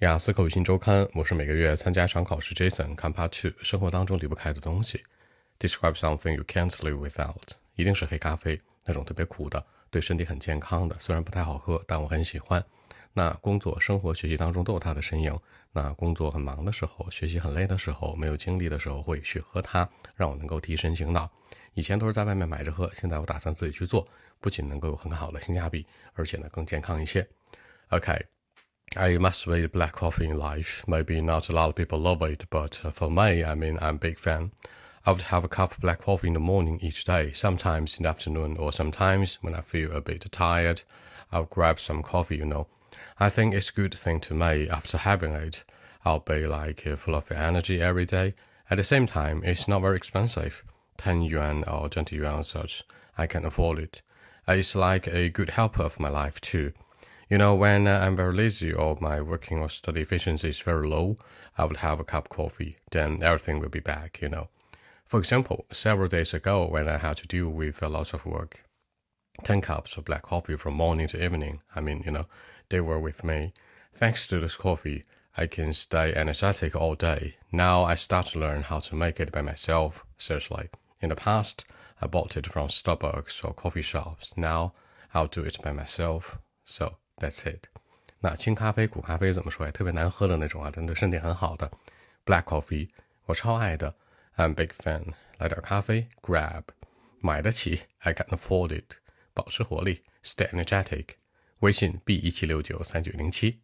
雅思口语新周刊，我是每个月参加一场考试。Jason，看 Part Two，生活当中离不开的东西。Describe something you can't live without，一定是黑咖啡，那种特别苦的，对身体很健康的，虽然不太好喝，但我很喜欢。那工作、生活、学习当中都有它的身影。那工作很忙的时候，学习很累的时候，没有精力的时候，会去喝它，让我能够提神醒脑。以前都是在外面买着喝，现在我打算自己去做，不仅能够有很好的性价比，而且呢更健康一些。OK。I must rate black coffee in life. Maybe not a lot of people love it, but for me, I mean, I'm a big fan. I would have a cup of black coffee in the morning each day, sometimes in the afternoon, or sometimes when I feel a bit tired, I'll grab some coffee, you know. I think it's a good thing to me after having it. I'll be like uh, full of energy every day. At the same time, it's not very expensive. 10 yuan or 20 yuan such. I can afford it. It's like a good helper of my life too. You know, when I'm very lazy or my working or study efficiency is very low, I would have a cup of coffee. Then everything will be back, you know. For example, several days ago when I had to deal with a lot of work, 10 cups of black coffee from morning to evening, I mean, you know, they were with me. Thanks to this coffee, I can stay energetic all day. Now I start to learn how to make it by myself, seriously. In the past, I bought it from Starbucks or coffee shops. Now I'll do it by myself. So That's it。那清咖啡、苦咖啡怎么说呀？特别难喝的那种啊，但对身体很好的。Black coffee，我超爱的。I'm big fan。来点咖啡，Grab，买得起。I can afford it。保持活力，Stay energetic。微信 b 一七六九三九零七。